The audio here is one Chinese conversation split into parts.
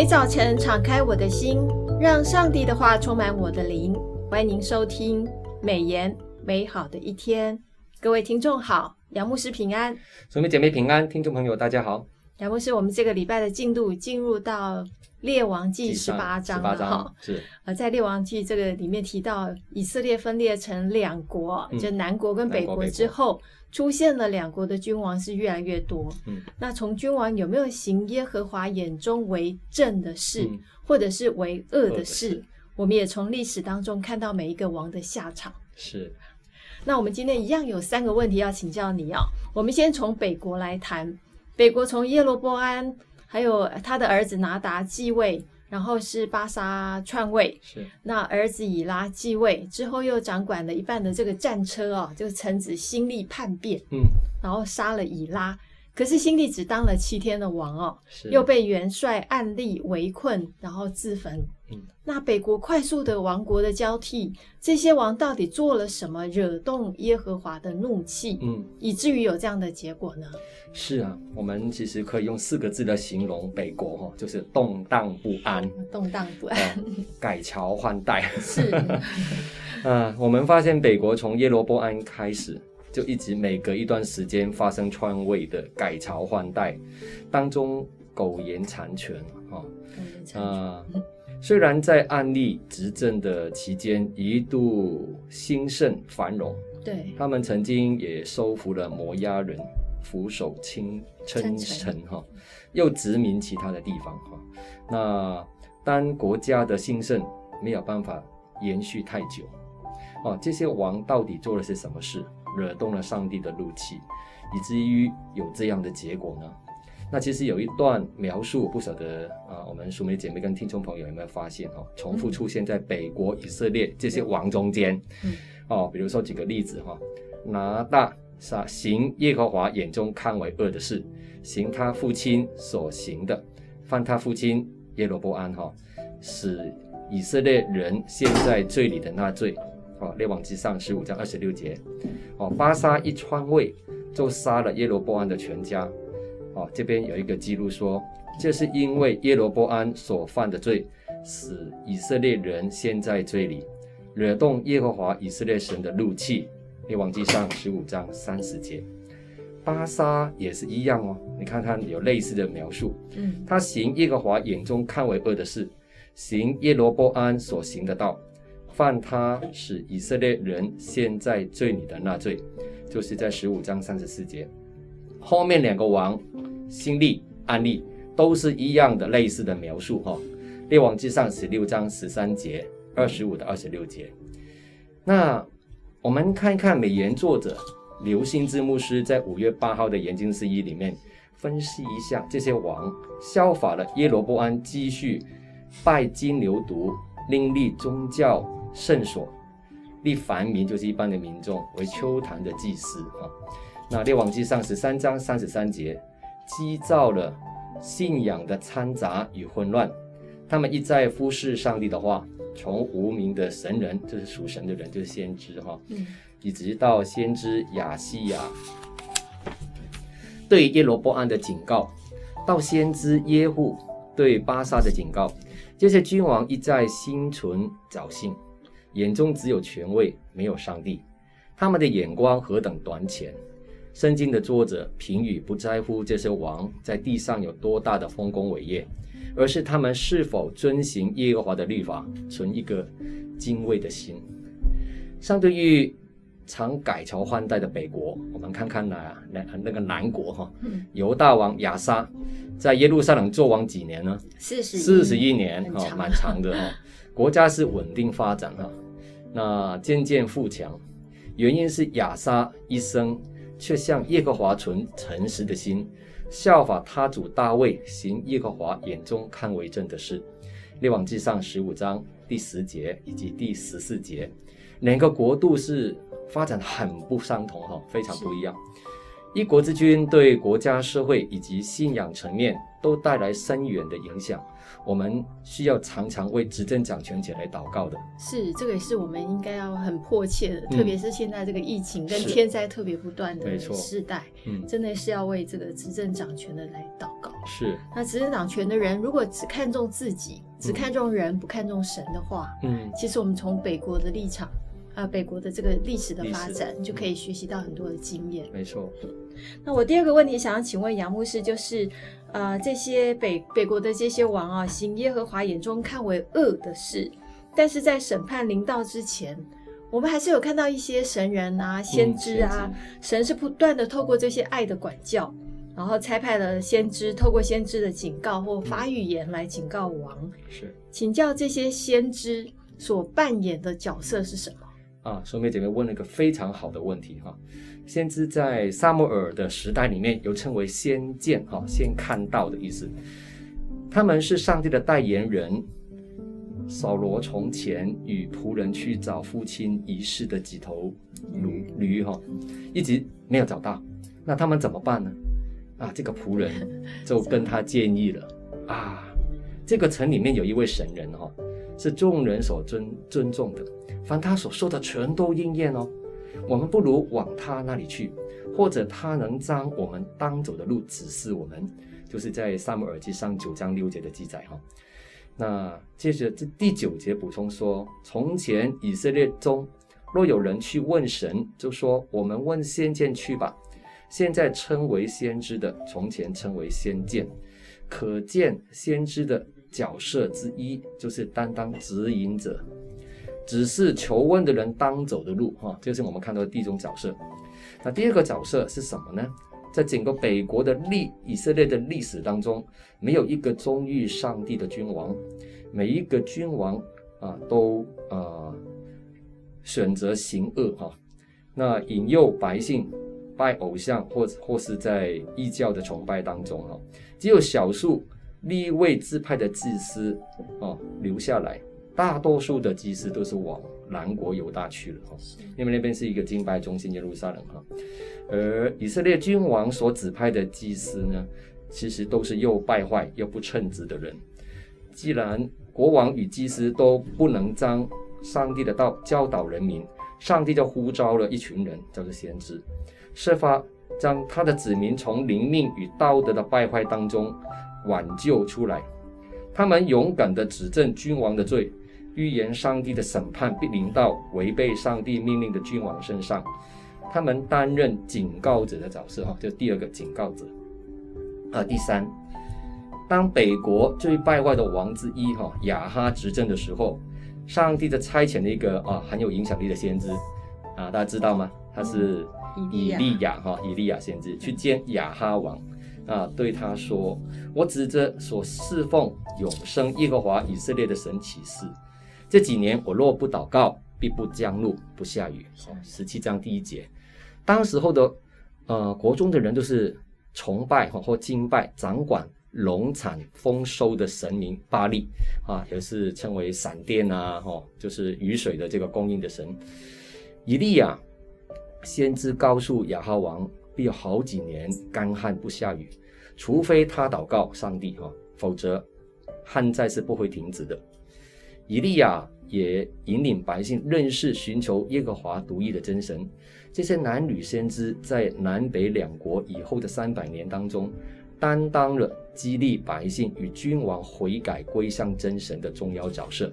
每早晨敞开我的心，让上帝的话充满我的灵。欢迎您收听美言美好的一天。各位听众好，杨牧师平安，姊妹姐妹平安，听众朋友大家好。杨牧师，我们这个礼拜的进度进入到列王记十八章了哈。是，呃，在列王记这个里面提到，以色列分裂成两国，嗯、就南国跟北国之后，出现了两国的君王是越来越多。嗯，那从君王有没有行耶和华眼中为正的事，嗯、或者是为恶的事，的我们也从历史当中看到每一个王的下场。是。那我们今天一样有三个问题要请教你哦。我们先从北国来谈。北国从耶罗波安，还有他的儿子拿达继位，然后是巴沙篡位，是。那儿子以拉继位之后，又掌管了一半的这个战车哦，这个臣子心力叛变，嗯，然后杀了以拉，可是新帝只当了七天的王哦，是又被元帅暗利围困，然后自焚。嗯，那北国快速的王国的交替，这些王到底做了什么，惹动耶和华的怒气？嗯，以至于有这样的结果呢？是啊，我们其实可以用四个字来形容北国哈，就是动荡不安。动荡不安，改朝换代。是，啊，我们发现北国从耶罗波安开始，就一直每隔一段时间发生篡位的改朝换代，当中苟延残喘哈。啊。虽然在暗利执政的期间一度兴盛繁荣，对，他们曾经也收服了摩押人，俯首称称臣哈，又殖民其他的地方哈。那当国家的兴盛没有办法延续太久，哦，这些王到底做了些什么事，惹动了上帝的怒气，以至于有这样的结果呢？那其实有一段描述，不晓得啊，我们淑梅姐妹跟听众朋友有没有发现哦？重复出现在北国以色列这些王中间，嗯，哦，比如说举个例子哈，拿大撒行耶和华眼中看为恶的事，行他父亲所行的，犯他父亲耶罗波安哈，使以色列人陷在罪里的那罪，哦，列王记上十五章二十六节，哦，巴沙一篡位就杀了耶罗波安的全家。哦，这边有一个记录说，这是因为耶罗波安所犯的罪，使以色列人陷在罪里，惹动耶和华以色列神的怒气。列王记上十五章三十节，巴沙也是一样哦。你看看有类似的描述，嗯，他行耶和华眼中看为恶的事，行耶罗波安所行的道，犯他使以色列人陷在罪里的那罪，就是在十五章三十四节。后面两个王，辛利、暗利，都是一样的类似的描述哈。列王记上十六章十三节、二十五到二十六节。那我们看一看美言作者刘新之牧师在五月八号的研经释义里面分析一下这些王效法了耶罗波安，继续拜金牛犊，另立宗教圣所，立凡民就是一般的民众为秋坛的祭司啊。那列王记上十三章三十三节，激造了信仰的掺杂与混乱。他们一再忽视上帝的话，从无名的神人，就是属神的人，就是先知哈，嗯，一直到先知亚西亚对耶罗波安的警告，到先知耶户对巴萨的警告，这些君王一再心存侥幸，眼中只有权位，没有上帝。他们的眼光何等短浅！圣经的作者评语不在乎这些王在地上有多大的丰功伟业，而是他们是否遵行耶和华的律法，存一个敬畏的心。相对于常改朝换代的北国，我们看看那那那个南国哈，犹大王亚沙在耶路撒冷做王几年呢？四十四十一年哦，蛮长的哈。国家是稳定发展哈，那渐渐富强，原因是亚撒一生。却向耶和华存诚实的心，效法他主大卫行耶和华眼中看为正的事。列王记上十五章第十节以及第十四节，两个国度是发展很不相同哈，非常不一样。一国之君对国家、社会以及信仰层面都带来深远的影响。我们需要常常为执政掌权者来祷告的。是，这个也是我们应该要很迫切的，嗯、特别是现在这个疫情跟天灾特别不断的时代，嗯，真的是要为这个执政掌权的来祷告。是。那执政掌权的人如果只看重自己，只看重人，不看重神的话，嗯，其实我们从北国的立场，啊、呃，北国的这个历史的发展，就可以学习到很多的经验。没错。那我第二个问题想要请问杨牧师，就是，呃，这些北北国的这些王啊，行耶和华眼中看为恶的事，但是在审判临到之前，我们还是有看到一些神人啊、先知啊，嗯、神是不断的透过这些爱的管教。然后差派了先知，透过先知的警告或发预言来警告王。嗯、是，请教这些先知所扮演的角色是什么？啊，兄妹姐妹问了一个非常好的问题哈。先知在撒母耳的时代里面，又称为先见哈，先看到的意思。他们是上帝的代言人。扫罗从前与仆人去找父亲遗失的几头驴驴哈，一直没有找到，那他们怎么办呢？啊，这个仆人就 跟他建议了啊，这个城里面有一位神人哦，是众人所尊尊重的，凡他所说的全都应验哦。我们不如往他那里去，或者他能将我们当走的路指示我们，就是在撒母耳记上九章六节的记载哈。那接着这第九节补充说，从前以色列中若有人去问神，就说我们问先见去吧。现在称为先知的，从前称为先见，可见先知的角色之一就是担当指引者，只是求问的人当走的路，哈，这是我们看到的第一种角色。那第二个角色是什么呢？在整个北国的历以色列的历史当中，没有一个忠于上帝的君王，每一个君王啊都啊选择行恶哈，那引诱百姓。拜偶像，或者或是在异教的崇拜当中，哈，只有少数立位支派的祭司，哦，留下来，大多数的祭司都是往南国犹大去了，哈，因为那边是一个敬拜中心，耶路撒冷，哈，而以色列君王所指派的祭司呢，其实都是又败坏又不称职的人。既然国王与祭司都不能将上帝的道教导人民，上帝就呼召了一群人，叫做先知。设法将他的子民从灵命与道德的败坏当中挽救出来。他们勇敢地指证君王的罪，预言上帝的审判必临到违背上帝命令的君王身上。他们担任警告者的角色，哈，就第二个警告者。啊，第三，当北国最败坏的王之一哈亚哈执政的时候，上帝的差遣了一个啊很有影响力的先知，啊，大家知道吗？他是。以利亚哈，以利亚先知去见亚哈王啊，对他说：“我指着所侍奉永生耶和华以色列的神起誓，这几年我若不祷告，必不降露不下雨。”十七章第一节，当时候的呃国中的人都是崇拜哈或敬拜掌管农产丰收的神明巴力啊，也是称为闪电啊哈，就是雨水的这个供应的神以利亚。先知告诉亚哈王，必有好几年干旱不下雨，除非他祷告上帝哈，否则旱灾是不会停止的。以利亚也引领百姓认识、寻求耶和华独一的真神。这些男女先知在南北两国以后的三百年当中，担当了激励百姓与君王悔改归向真神的重要角色。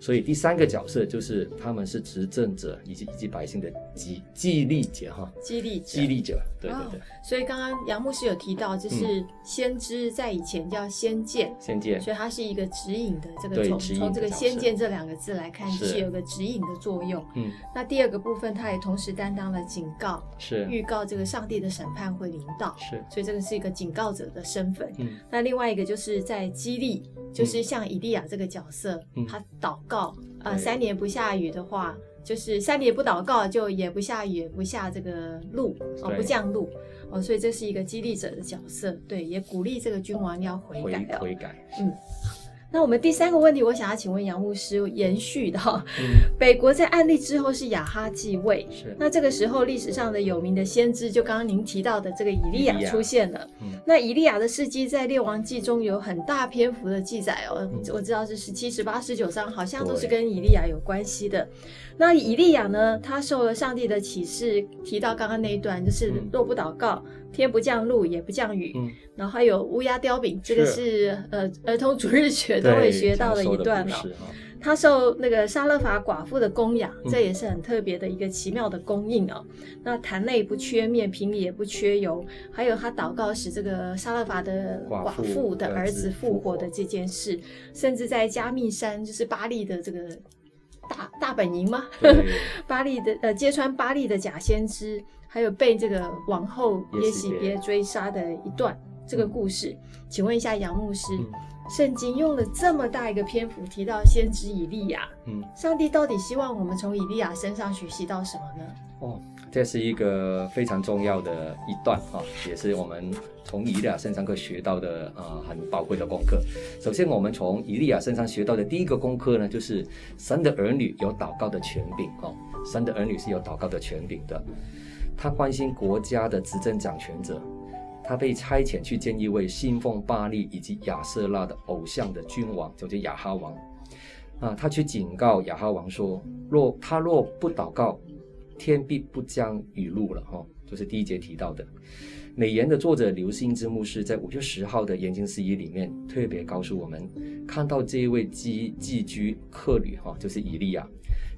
所以第三个角色就是他们是执政者以及以及百姓的激激励者哈，激励激励者，对对对。哦、所以刚刚杨牧师有提到，就是先知在以前叫先见，先见、嗯，所以它是一个指引的这个从从这个先见这两个字来看是。有个指引的作用。嗯，那第二个部分，他也同时担当了警告，是。预告这个上帝的审判会临到，是，所以这个是一个警告者的身份。嗯，那另外一个就是在激励，就是像以利亚这个角色，嗯、他祷。告啊，三年不下雨的话，就是三年不祷告，就也不下雨，也不下这个露哦，不降露哦，所以这是一个激励者的角色，对，也鼓励这个君王要悔改，悔改，嗯。那我们第三个问题，我想要请问杨牧师，延续的哈，嗯、北国在案例之后是亚哈继位，是那这个时候历史上的有名的先知，就刚刚您提到的这个以利亚出现了。嗯、那以利亚的事迹在列王记中有很大篇幅的记载哦，嗯、我知道是十七、十八、十九章，好像都是跟以利亚有关系的。那以利亚呢，他受了上帝的启示，提到刚刚那一段，就是若不祷告。嗯天不降露，也不降雨，嗯、然后还有乌鸦叼饼，这个是，是呃儿童主日学都会学到的一段了。他受那个沙勒法寡妇的供养，嗯、这也是很特别的一个奇妙的供应哦。那坛内不缺面，瓶里也不缺油，还有他祷告使这个沙勒法的寡妇的儿子复活的这件事，甚至在加密山，就是巴利的这个大大本营吗？巴利的呃揭穿巴利的假先知。还有被这个王后耶洗别追杀的一段这个故事，嗯、请问一下杨牧师，嗯、圣经用了这么大一个篇幅提到先知以利亚，嗯，上帝到底希望我们从以利亚身上学习到什么呢？哦，这是一个非常重要的一段啊，也是我们从以利亚身上可以学到的啊、呃、很宝贵的功课。首先，我们从以利亚身上学到的第一个功课呢，就是神的儿女有祷告的权柄哦，神的儿女是有祷告的权柄的。他关心国家的执政掌权者，他被差遣去见一位信奉巴力以及亚舍拉的偶像的君王，叫做亚哈王。啊，他去警告亚哈王说：若他若不祷告，天必不将雨露了。哈、哦，就是第一节提到的。美言的作者刘兴之牧师在五月十号的研经释义里面特别告诉我们，看到这一位寄寄居客旅，哈、哦，就是以利亚。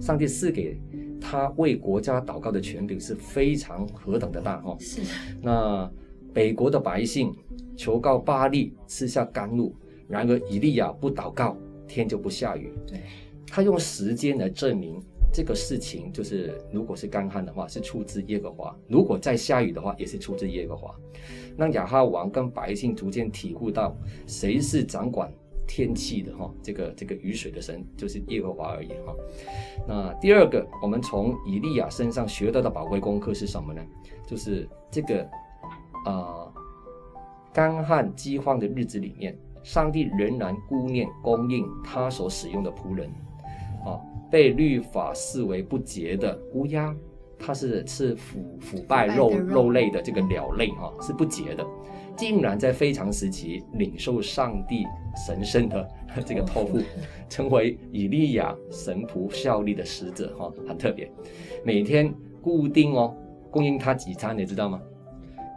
上帝赐给他为国家祷告的权柄是非常何等的大哦！是。那北国的百姓求告巴力吃下甘露，然而以利亚不祷告，天就不下雨。对。他用时间来证明这个事情，就是如果是干旱的话，是出自耶和华；如果再下雨的话，也是出自耶和华。让亚哈王跟百姓逐渐体悟到谁是掌管。天气的哈，这个这个雨水的神就是耶和华而已哈。那第二个，我们从以利亚身上学到的宝贵功课是什么呢？就是这个啊、呃，干旱饥荒的日子里面，上帝仍然顾念供应他所使用的仆人啊。被律法视为不洁的乌鸦，它是吃腐腐败肉肉类的这个鸟类哈，是不洁的。竟然在非常时期领受上帝神圣的这个托付，成为以利亚神仆效力的使者哈，很特别。每天固定哦供应他几餐，你知道吗？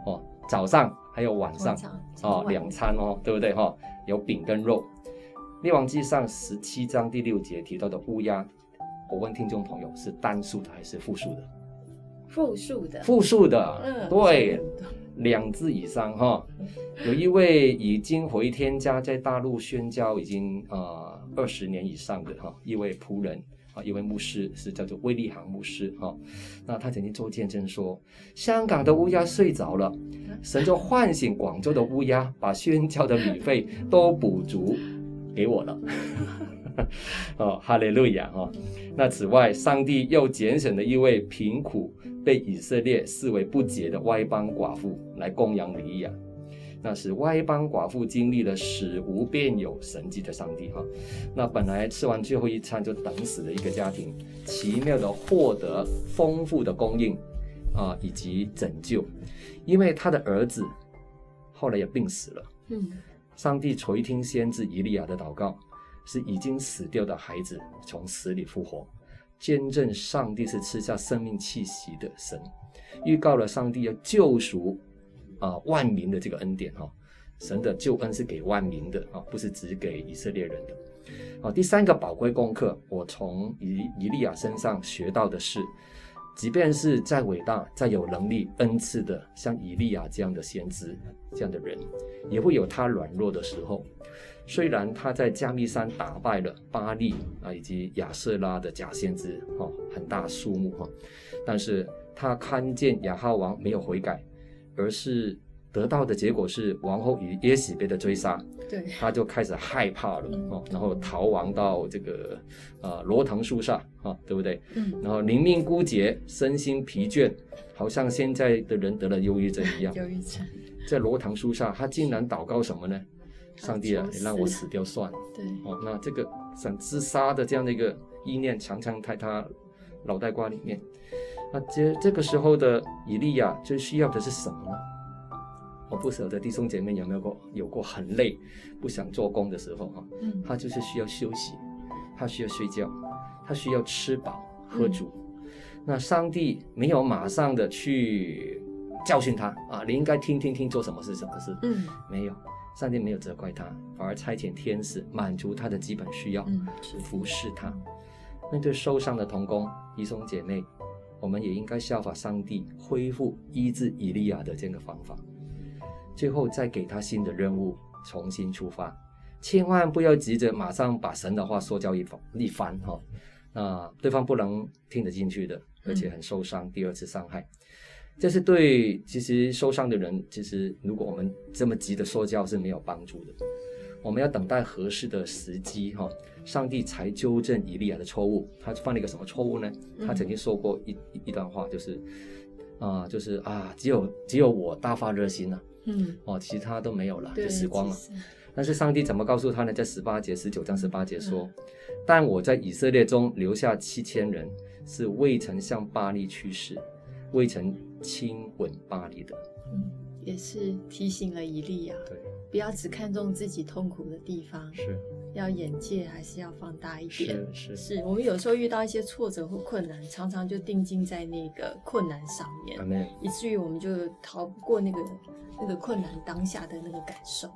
哦，早上还有晚上哦两餐哦，对不对哈？有饼跟肉。列王记上十七章第六节提到的乌鸦，我问听众朋友是单数的还是复数的？复数的。复数的，嗯，对。两字以上哈，有一位已经回天家，在大陆宣教已经啊二十年以上的哈一位仆人啊一位牧师是叫做威利航牧师哈，那他曾经做见证说，香港的乌鸦睡着了，神就唤醒广州的乌鸦，把宣教的旅费都补足给我了，哦哈利路亚哈，那此外上帝又拣选了一位贫苦。被以色列视为不洁的外邦寡妇来供养以利亚，那是外邦寡妇经历了使无变有神迹的上帝哈。那本来吃完最后一餐就等死的一个家庭，奇妙的获得丰富的供应啊以及拯救，因为他的儿子后来也病死了。嗯，上帝垂听先知以利亚的祷告，是已经死掉的孩子从死里复活。见证上帝是赐下生命气息的神，预告了上帝要救赎啊万民的这个恩典哈，神的救恩是给万民的啊，不是只给以色列人的。啊，第三个宝贵功课，我从以以利亚身上学到的是，即便是再伟大、再有能力、恩赐的，像以利亚这样的先知这样的人，也会有他软弱的时候。虽然他在加密山打败了巴力啊以及亚舍拉的假先知哈，很大数目哈，但是他看见亚哈王没有悔改，而是得到的结果是王后与耶洗别的追杀，对，他就开始害怕了哦，然后逃亡到这个呃罗藤树上啊，对不对？嗯，然后灵命枯竭，身心疲倦，好像现在的人得了忧郁症一样。忧郁症，在罗腾树上，他竟然祷告什么呢？上帝啊，你让我死掉算了。对，哦，那这个想自杀的这样的一个意念，常常在他脑袋瓜里面。那这这个时候的以利亚最需要的是什么呢？我不晓得弟兄姐妹有没有过有过很累，不想做工的时候哈，嗯，他就是需要休息，他需要睡觉，他需要吃饱喝足。嗯、那上帝没有马上的去教训他啊，你应该听听听做什么事什么事，嗯，没有，上帝没有责怪他，反而差遣天使满足他的基本需要，嗯，服侍他。面对受伤的童工弟兄姐妹，我们也应该效法上帝，恢复医治以利亚的这个方法。最后再给他新的任务，重新出发，千万不要急着马上把神的话说教一番一番哈，那对方不能听得进去的，而且很受伤，第二次伤害，这是对其实受伤的人，其实如果我们这么急的说教是没有帮助的，我们要等待合适的时机哈，上帝才纠正以利亚的错误，他犯了一个什么错误呢？他曾经说过一一段话，就是啊，就是啊，只有只有我大发热心了。嗯，哦，其他都没有了，就死光了。但是上帝怎么告诉他呢？在十八节、十九章十八节说：“嗯、但我在以色列中留下七千人，是未曾向巴黎去世，未曾亲吻巴黎的。”嗯，也是提醒了以利亚，对，不要只看重自己痛苦的地方，是，要眼界还是要放大一点。是是，是我们有时候遇到一些挫折或困难，常常就定睛在那个困难上面，嗯、以至于我们就逃不过那个。那个困难当下的那个感受，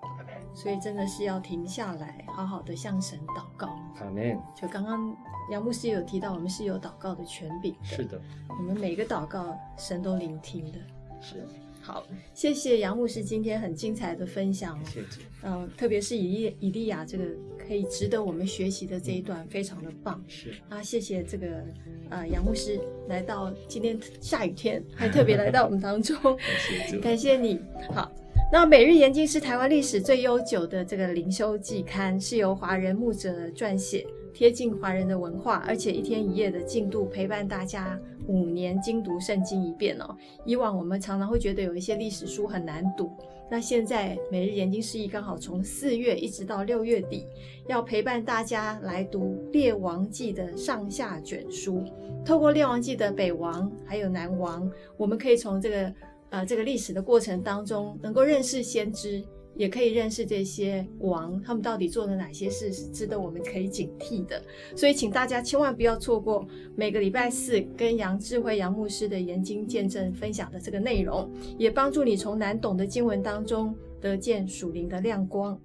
所以真的是要停下来，好好的向神祷告。阿门。就刚刚杨牧师有提到，我们是有祷告的权柄的。是的，我们每个祷告神都聆听的。是。好，谢谢杨牧师今天很精彩的分享。谢谢。嗯，特别是以利以利亚这个可以值得我们学习的这一段，非常的棒。是。啊，谢谢这个呃杨牧师来到今天下雨天，还特别来到我们当中。感谢你。好，那每日研经是台湾历史最悠久的这个灵修季刊，是由华人牧者撰写，贴近华人的文化，而且一天一夜的进度陪伴大家。五年精读圣经一遍哦。以往我们常常会觉得有一些历史书很难读，那现在每日研经释义刚好从四月一直到六月底，要陪伴大家来读列王记的上下卷书。透过列王记的北王还有南王，我们可以从这个呃这个历史的过程当中，能够认识先知。也可以认识这些王，他们到底做了哪些事是值得我们可以警惕的。所以，请大家千万不要错过每个礼拜四跟杨智慧杨牧师的研经见证分享的这个内容，也帮助你从难懂的经文当中得见属灵的亮光。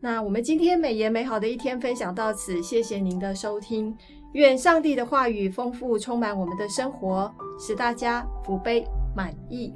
那我们今天美言美好的一天分享到此，谢谢您的收听。愿上帝的话语丰富充满我们的生活，使大家福杯满溢。